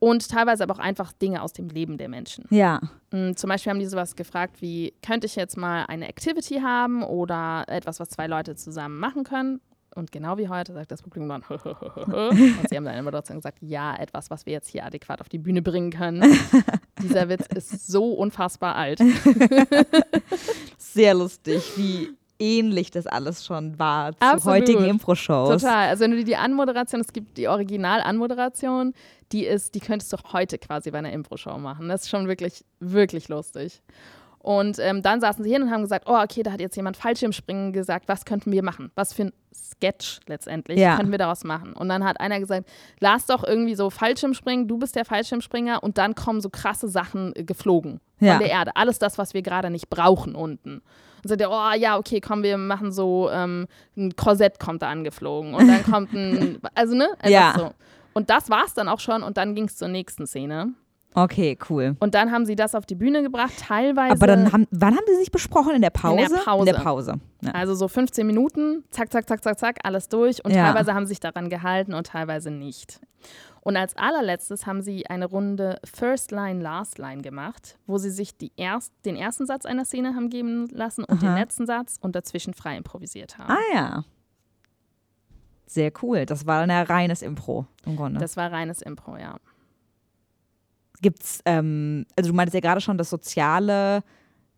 Und teilweise aber auch einfach Dinge aus dem Leben der Menschen. Ja. Mm, zum Beispiel haben die sowas gefragt wie, könnte ich jetzt mal eine Activity haben oder etwas, was zwei Leute zusammen machen können? Und genau wie heute sagt das Publikum dann, und sie haben dann immer dazu gesagt, ja, etwas, was wir jetzt hier adäquat auf die Bühne bringen können. Dieser Witz ist so unfassbar alt. Sehr lustig, wie ähnlich das alles schon war zu Absolut. heutigen Impro-Shows. Total. Also wenn du dir die Anmoderation, es gibt die Original-Anmoderation, die ist, die könntest du heute quasi bei einer Impro-Show machen. Das ist schon wirklich, wirklich lustig. Und ähm, dann saßen sie hin und haben gesagt, oh, okay, da hat jetzt jemand Fallschirmspringen gesagt, was könnten wir machen? Was für ein Sketch letztendlich ja. könnten wir daraus machen? Und dann hat einer gesagt, lass doch irgendwie so Fallschirmspringen, du bist der Fallschirmspringer und dann kommen so krasse Sachen äh, geflogen ja. von der Erde. Alles das, was wir gerade nicht brauchen unten. Und sagt er, oh ja, okay, komm, wir machen so, ähm, ein Korsett kommt da angeflogen und dann kommt ein, also ne? Einfach ja. so. Und das war's dann auch schon und dann ging es zur nächsten Szene. Okay, cool. Und dann haben sie das auf die Bühne gebracht, teilweise. Aber dann haben, wann haben sie sich besprochen? In der Pause? In der Pause. In der Pause. Ja. Also so 15 Minuten, zack, zack, zack, zack, zack, alles durch. Und ja. teilweise haben sie sich daran gehalten und teilweise nicht. Und als allerletztes haben sie eine Runde First Line, Last Line gemacht, wo sie sich erst, den ersten Satz einer Szene haben geben lassen und Aha. den letzten Satz und dazwischen frei improvisiert haben. Ah ja. Sehr cool. Das war ein reines Impro im Grunde. Das war reines Impro, ja. Gibt's, ähm, also du meintest ja gerade schon, das Soziale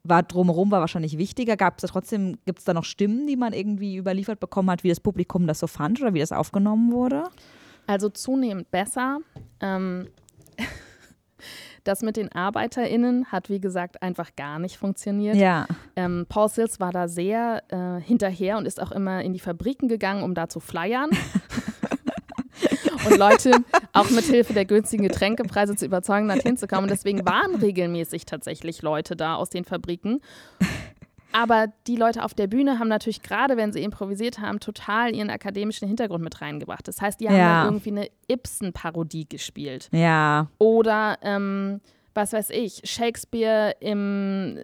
war drumherum war wahrscheinlich wichtiger. Gab es da trotzdem, gibt es da noch Stimmen, die man irgendwie überliefert bekommen hat, wie das Publikum das so fand oder wie das aufgenommen wurde? Also zunehmend besser. Ähm, das mit den ArbeiterInnen hat, wie gesagt, einfach gar nicht funktioniert. Ja. Ähm, Paul Sills war da sehr äh, hinterher und ist auch immer in die Fabriken gegangen, um da zu flyern. und Leute auch mit Hilfe der günstigen Getränkepreise zu überzeugen, dorthin zu kommen. Und deswegen waren regelmäßig tatsächlich Leute da aus den Fabriken. Aber die Leute auf der Bühne haben natürlich gerade, wenn sie improvisiert haben, total ihren akademischen Hintergrund mit reingebracht. Das heißt, die haben ja. irgendwie eine Ibsen-Parodie gespielt. Ja. Oder, ähm, was weiß ich, Shakespeare im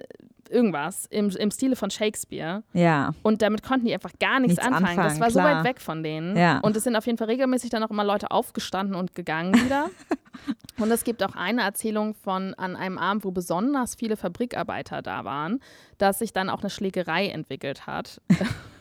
irgendwas im, im Stile von Shakespeare. Ja. Und damit konnten die einfach gar nichts, nichts anfangen. anfangen. Das war klar. so weit weg von denen. Ja. Und es sind auf jeden Fall regelmäßig dann auch immer Leute aufgestanden und gegangen wieder. und es gibt auch eine Erzählung von an einem Abend, wo besonders viele Fabrikarbeiter da waren, dass sich dann auch eine Schlägerei entwickelt hat.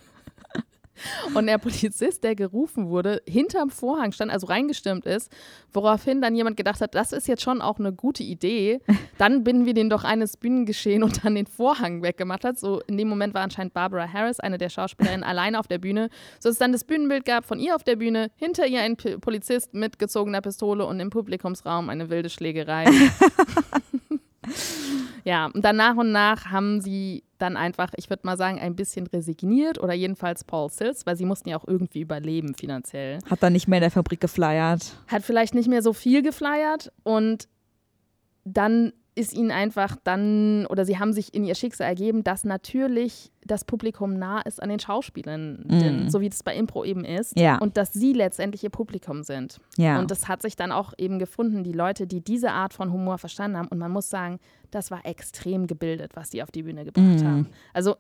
Und der Polizist, der gerufen wurde, hinterm Vorhang stand, also reingestürmt ist, woraufhin dann jemand gedacht hat, das ist jetzt schon auch eine gute Idee. Dann binden wir den doch eines Bühnengeschehen und dann den Vorhang weggemacht hat. So in dem Moment war anscheinend Barbara Harris, eine der Schauspielerinnen, alleine auf der Bühne, so dass es dann das Bühnenbild gab von ihr auf der Bühne, hinter ihr ein Polizist mit gezogener Pistole und im Publikumsraum eine wilde Schlägerei. ja, und dann nach und nach haben sie dann einfach, ich würde mal sagen, ein bisschen resigniert oder jedenfalls Paul Sills, weil sie mussten ja auch irgendwie überleben finanziell. Hat dann nicht mehr in der Fabrik geflyert. Hat vielleicht nicht mehr so viel geflyert und dann ist ihnen einfach dann, oder sie haben sich in ihr Schicksal ergeben, dass natürlich das Publikum nah ist an den Schauspielern, mm. so wie das bei Impro eben ist. Ja. Und dass sie letztendlich ihr Publikum sind. Ja. Und das hat sich dann auch eben gefunden, die Leute, die diese Art von Humor verstanden haben. Und man muss sagen, das war extrem gebildet, was die auf die Bühne gebracht mm. haben. Also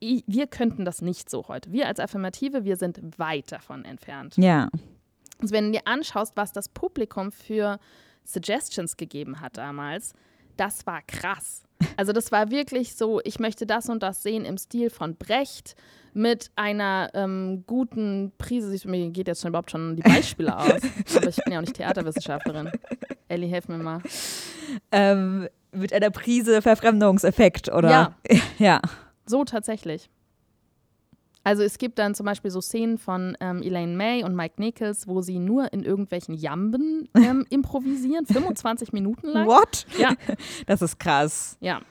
wir könnten das nicht so heute. Wir als Affirmative, wir sind weit davon entfernt. Ja. Also wenn du dir anschaust, was das Publikum für Suggestions gegeben hat damals, das war krass. Also das war wirklich so, ich möchte das und das sehen im Stil von Brecht mit einer ähm, guten Prise. Mir geht jetzt schon überhaupt schon die Beispiele aus. Aber ich bin ja auch nicht Theaterwissenschaftlerin. Ellie, helf mir mal. Ähm, mit einer Prise Verfremdungseffekt, oder? Ja. ja. So tatsächlich. Also es gibt dann zum Beispiel so Szenen von ähm, Elaine May und Mike Nichols, wo sie nur in irgendwelchen Jamben ähm, improvisieren, 25 Minuten lang. What? Ja. Das ist krass. Ja.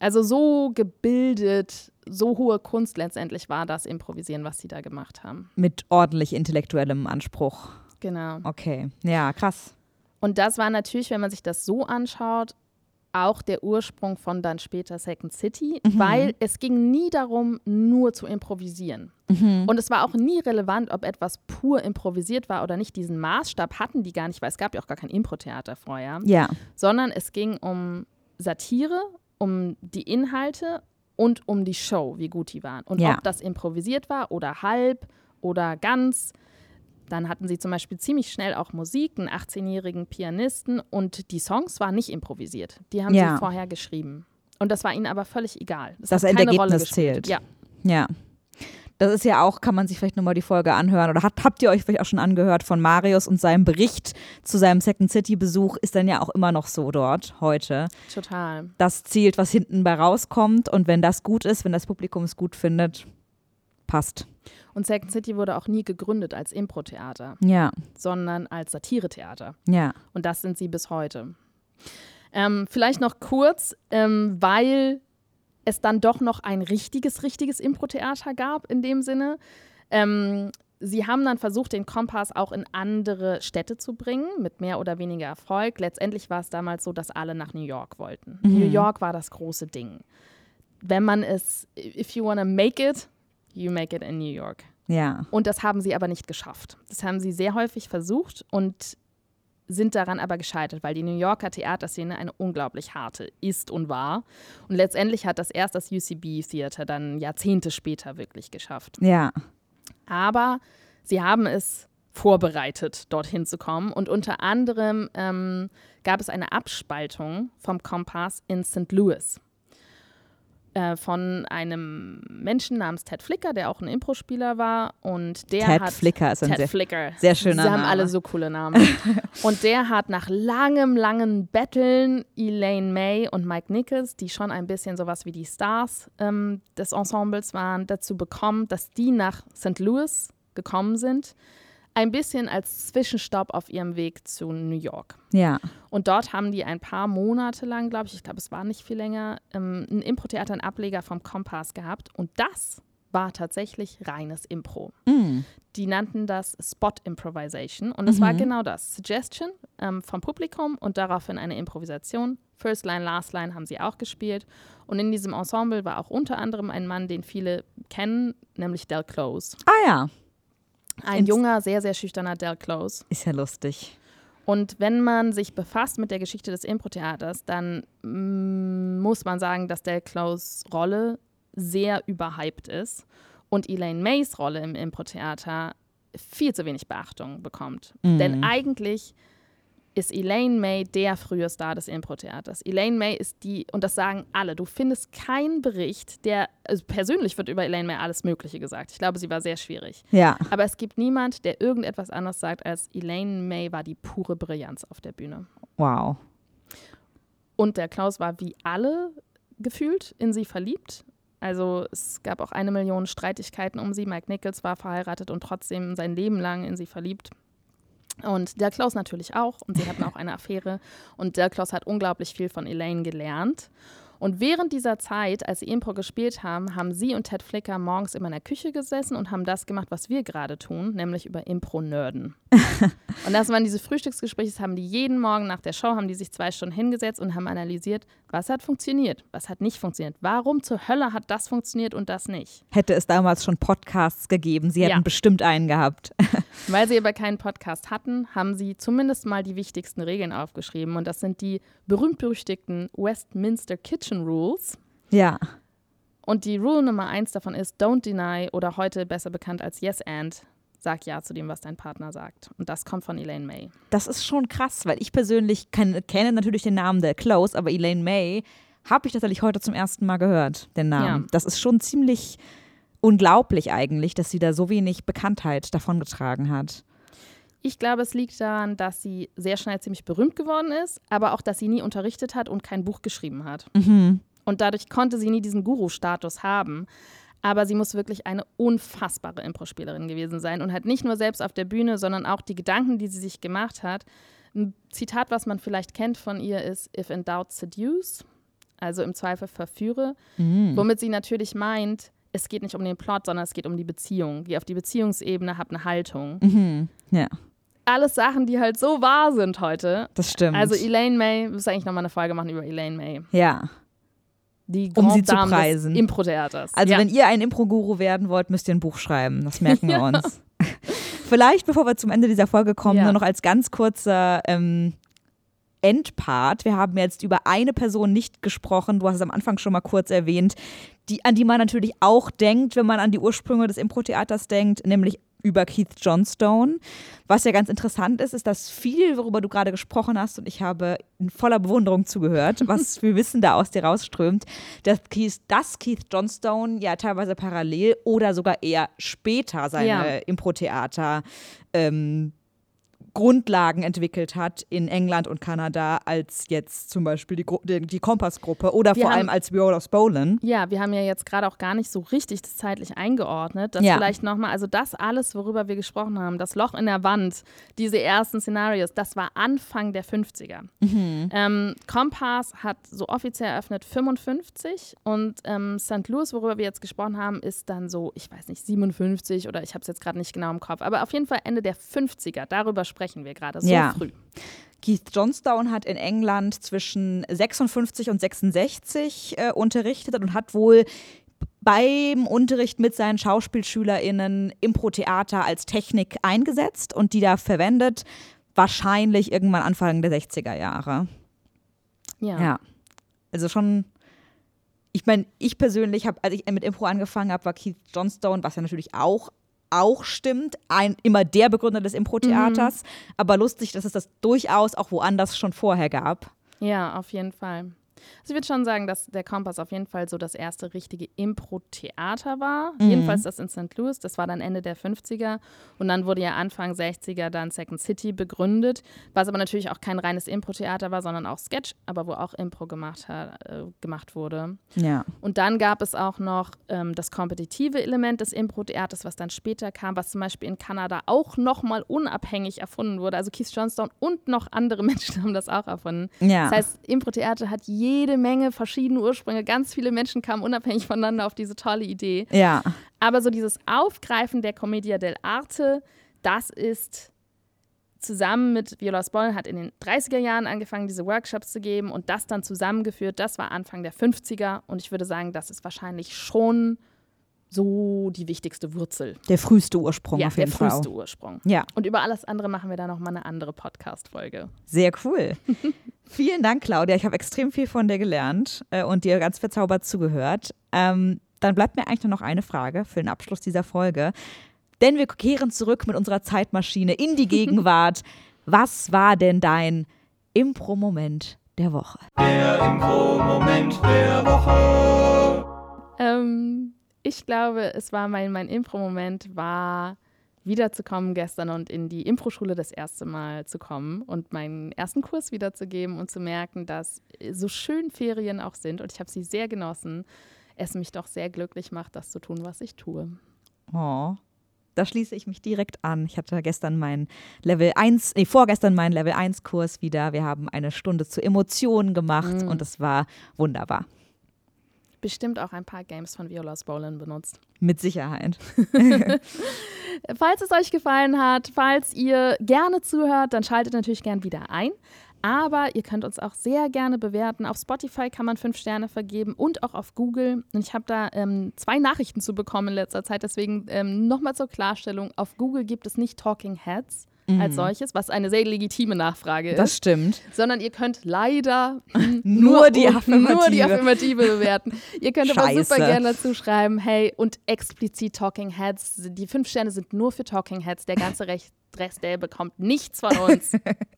Also so gebildet, so hohe Kunst letztendlich war das Improvisieren, was sie da gemacht haben. Mit ordentlich intellektuellem Anspruch. Genau. Okay. Ja, krass. Und das war natürlich, wenn man sich das so anschaut, auch der Ursprung von dann später Second City, mhm. weil es ging nie darum, nur zu improvisieren. Mhm. Und es war auch nie relevant, ob etwas pur improvisiert war oder nicht. Diesen Maßstab hatten die gar nicht, weil es gab ja auch gar kein Impro-Theater vorher. Ja. Sondern es ging um Satire, um die Inhalte und um die Show, wie gut die waren. Und ja. ob das improvisiert war oder halb oder ganz. Dann hatten sie zum Beispiel ziemlich schnell auch Musik, einen 18-jährigen Pianisten und die Songs waren nicht improvisiert. Die haben ja. sie vorher geschrieben. Und das war ihnen aber völlig egal. Das, das Endergebnis zählt. Ja. Ja. Das ist ja auch, kann man sich vielleicht nochmal die Folge anhören oder habt, habt ihr euch vielleicht auch schon angehört von Marius und seinem Bericht zu seinem Second City Besuch ist dann ja auch immer noch so dort heute. Total. Das zielt, was hinten bei rauskommt und wenn das gut ist, wenn das Publikum es gut findet, passt. Und Second City wurde auch nie gegründet als Impro-Theater, ja. sondern als Satire-Theater. Ja. Und das sind sie bis heute. Ähm, vielleicht noch kurz, ähm, weil es dann doch noch ein richtiges, richtiges Impro-Theater gab in dem Sinne. Ähm, sie haben dann versucht, den Kompass auch in andere Städte zu bringen, mit mehr oder weniger Erfolg. Letztendlich war es damals so, dass alle nach New York wollten. Mhm. New York war das große Ding. Wenn man es, if you wanna make it, you make it in New York. Ja. Und das haben sie aber nicht geschafft. Das haben sie sehr häufig versucht und sind daran aber gescheitert, weil die New Yorker Theaterszene eine unglaublich harte ist und war. Und letztendlich hat das erst das UCB Theater dann Jahrzehnte später wirklich geschafft. Ja. Aber sie haben es vorbereitet, dorthin zu kommen. Und unter anderem ähm, gab es eine Abspaltung vom Kompass in St. Louis. Äh, von einem Menschen namens Ted Flicker, der auch ein Impro-Spieler war. Und der Ted hat, Flicker ist ein Ted sehr, Flicker. sehr schöner Sie haben Name. alle so coole Namen. und der hat nach langem, langen Betteln Elaine May und Mike Nichols, die schon ein bisschen sowas wie die Stars ähm, des Ensembles waren, dazu bekommen, dass die nach St. Louis gekommen sind ein bisschen als Zwischenstopp auf ihrem Weg zu New York. Ja. Und dort haben die ein paar Monate lang, glaube ich, ich glaube, es war nicht viel länger, ähm, ein Impro-Theater, einen Ableger vom Kompass gehabt. Und das war tatsächlich reines Impro. Mm. Die nannten das Spot Improvisation. Und es mhm. war genau das. Suggestion ähm, vom Publikum und daraufhin eine Improvisation. First Line, Last Line haben sie auch gespielt. Und in diesem Ensemble war auch unter anderem ein Mann, den viele kennen, nämlich Del Close. Ah ja. Ein junger, sehr, sehr schüchterner Del Close. Ist ja lustig. Und wenn man sich befasst mit der Geschichte des Impro-Theaters, dann mm, muss man sagen, dass Del Close Rolle sehr überhyped ist und Elaine Mays Rolle im Impro-Theater viel zu wenig Beachtung bekommt. Mhm. Denn eigentlich ist Elaine May der frühe Star des Impro-Theaters. Elaine May ist die, und das sagen alle, du findest keinen Bericht, der, also persönlich wird über Elaine May alles Mögliche gesagt. Ich glaube, sie war sehr schwierig. Ja. Aber es gibt niemand, der irgendetwas anderes sagt, als Elaine May war die pure Brillanz auf der Bühne. Wow. Und der Klaus war wie alle gefühlt in sie verliebt. Also es gab auch eine Million Streitigkeiten um sie. Mike Nichols war verheiratet und trotzdem sein Leben lang in sie verliebt. Und der Klaus natürlich auch. Und sie hatten auch eine Affäre. Und der Klaus hat unglaublich viel von Elaine gelernt. Und während dieser Zeit, als sie Impro gespielt haben, haben sie und Ted Flicker morgens immer in der Küche gesessen und haben das gemacht, was wir gerade tun, nämlich über Impro-Nerden. und das waren diese Frühstücksgespräche, das haben die jeden Morgen nach der Show, haben die sich zwei Stunden hingesetzt und haben analysiert, was hat funktioniert, was hat nicht funktioniert, warum zur Hölle hat das funktioniert und das nicht. Hätte es damals schon Podcasts gegeben, sie hätten Ja. bestimmt einen gehabt. Weil sie aber keinen Podcast hatten, haben sie zumindest mal die wichtigsten Regeln aufgeschrieben. Und das sind die berühmt-berüchtigten Westminster Kitchen Rules. ja. Und die Rule Nummer eins davon ist, don't deny oder heute besser bekannt als yes and, sag ja zu dem, was dein Partner sagt. Und das kommt von Elaine May. Das ist schon krass, weil ich persönlich kann, kenne natürlich den Namen der Close, aber Elaine May habe ich tatsächlich heute zum ersten Mal gehört, den Namen. Ja. Das ist schon ziemlich unglaublich eigentlich, dass sie da so wenig Bekanntheit davongetragen hat. Ich glaube, es liegt daran, dass sie sehr schnell ziemlich berühmt geworden ist, aber auch, dass sie nie unterrichtet hat und kein Buch geschrieben hat. Mhm. Und dadurch konnte sie nie diesen Guru-Status haben. Aber sie muss wirklich eine unfassbare Impro-Spielerin gewesen sein und hat nicht nur selbst auf der Bühne, sondern auch die Gedanken, die sie sich gemacht hat. Ein Zitat, was man vielleicht kennt von ihr, ist If in doubt, seduce. Also im Zweifel verführe. Mhm. Womit sie natürlich meint, es geht nicht um den Plot, sondern es geht um die Beziehung. Geh auf die Beziehungsebene, hab eine Haltung. Mhm. Ja. Alles Sachen, die halt so wahr sind heute. Das stimmt. Also Elaine May, wir müssen eigentlich nochmal eine Folge machen über Elaine May. Ja. Die um Grand sie zu Dame des preisen. Impro-Theaters. Also ja. wenn ihr ein Impro-Guru werden wollt, müsst ihr ein Buch schreiben. Das merken wir uns. Vielleicht, bevor wir zum Ende dieser Folge kommen, Ja. nur noch als ganz kurzer ähm, Endpart. Wir haben jetzt über eine Person nicht gesprochen. Du hast es am Anfang schon mal kurz erwähnt, die, an die man natürlich auch denkt, wenn man an die Ursprünge des Impro-Theaters denkt, nämlich über Keith Johnstone. Was ja ganz interessant ist, ist, dass viel, worüber du gerade gesprochen hast, und ich habe in voller Bewunderung zugehört, was für Wissen da aus dir rausströmt, dass Keith, dass Keith Johnstone ja teilweise parallel oder sogar eher später seine Ja. Impro-Theater ähm, Grundlagen entwickelt hat in England und Kanada als jetzt zum Beispiel die, Gru die, die Kompassgruppe oder Wir vor haben- allem als Viola Spolin. Ja, wir haben ja jetzt gerade auch gar nicht so richtig das zeitlich eingeordnet. Das Ja. vielleicht nochmal, also das alles, worüber wir gesprochen haben, das Loch in der Wand, diese ersten Szenarios, das war Anfang der 50er. Ähm, Compass hat so offiziell eröffnet 55 und ähm, St. Louis, worüber wir jetzt gesprochen haben, ist dann so, ich weiß nicht, 57 oder ich habe es jetzt gerade nicht genau im Kopf, aber auf jeden Fall Ende der 50er, darüber sprechen wir gerade, so Ja. früh. Keith Johnstone hat in England zwischen 56 und 66 äh, unterrichtet und hat wohl beim Unterricht mit seinen SchauspielschülerInnen Impro-Theater als Technik eingesetzt und die da verwendet, wahrscheinlich irgendwann Anfang der 60er Jahre. Ja. Ja. Also schon. Ich meine, ich persönlich habe, als ich mit Impro angefangen habe, war Keith Johnstone, was ja natürlich auch, auch stimmt, ein, immer der Begründer des Impro-Theaters. Aber lustig, dass es das durchaus auch woanders schon vorher gab. Ja, auf jeden Fall. Also ich würde schon sagen, dass der Kompass auf jeden Fall so das erste richtige Impro-Theater war. Mhm. Jedenfalls das in St. Louis, das war dann Ende der 50er. Und dann wurde ja Anfang 60er dann Second City begründet, was aber natürlich auch kein reines Impro-Theater war, sondern auch Sketch, aber wo auch Impro gemacht, hat, äh, gemacht wurde. Ja. Und dann gab es auch noch ähm, das kompetitive Element des Impro-Theaters, was dann später kam, was zum Beispiel in Kanada auch nochmal unabhängig erfunden wurde. Also Keith Johnstone und noch andere Menschen haben das auch erfunden. Ja. Das heißt, Impro-Theater hat jede Menge verschiedene Ursprünge. Ganz viele Menschen kamen unabhängig voneinander auf diese tolle Idee. ja. Aber so dieses Aufgreifen der Commedia dell'arte, das ist zusammen mit Viola Spolin hat in den 30er Jahren angefangen, diese Workshops zu geben und das dann zusammengeführt. Das war Anfang der 50er und ich würde sagen, das ist wahrscheinlich schon so die wichtigste Wurzel. Der früheste Ursprung ja, auf der jeden Fall. früheste Ursprung. Ja, Und über alles andere machen wir dann noch mal eine andere Podcast-Folge. sehr cool. Vielen Dank, Claudia. Ich habe extrem viel von dir gelernt äh, und dir ganz verzaubert zugehört. Ähm, dann bleibt mir eigentlich nur noch eine Frage für den Abschluss dieser Folge. Denn wir kehren zurück mit unserer Zeitmaschine in die Gegenwart. Was war denn dein Impro-Moment der Woche? Der Info-Moment der Woche. Ähm, ich glaube, es war mein, mein Impro-Moment war wiederzukommen gestern und in die Impro-Schule das erste Mal zu kommen und meinen ersten Kurs wiederzugeben und zu merken, dass so schön Ferien auch sind und ich habe sie sehr genossen, es mich doch sehr glücklich macht, das zu tun, was ich tue. Oh, da schließe ich mich direkt an. Ich hatte gestern meinen Level 1, nee, vorgestern meinen Level 1 Kurs wieder. Wir haben eine Stunde zu Emotionen gemacht und es war wunderbar. Bestimmt auch ein paar Games von Viola Spolin benutzt. Mit Sicherheit. Falls es euch gefallen hat, falls ihr gerne zuhört, dann schaltet natürlich gern wieder ein. Aber ihr könnt uns auch sehr gerne bewerten. Auf Spotify kann man fünf Sterne vergeben und auch auf Google. Und ich habe da ähm, zwei Nachrichten zu bekommen in letzter Zeit. Deswegen ähm, nochmal zur Klarstellung. Auf Google gibt es nicht Talking Heads als solches, was eine sehr legitime Nachfrage ist. Das stimmt. sondern ihr könnt leider Nur die nur die Affirmative. Affirmative bewerten. Ihr könnt aber Scheiße. super gerne dazu schreiben, hey, und explizit Talking Heads. Die fünf Sterne sind nur für Talking Heads. Der ganze Rest, Rest der bekommt nichts von uns.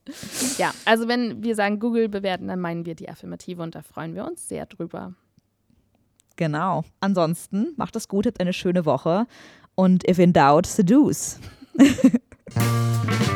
ja, also wenn wir sagen Google bewerten, dann meinen wir die Affirmative und da freuen wir uns sehr drüber. Genau. Ansonsten macht es gut, habt eine schöne Woche und if in doubt, seduce. Música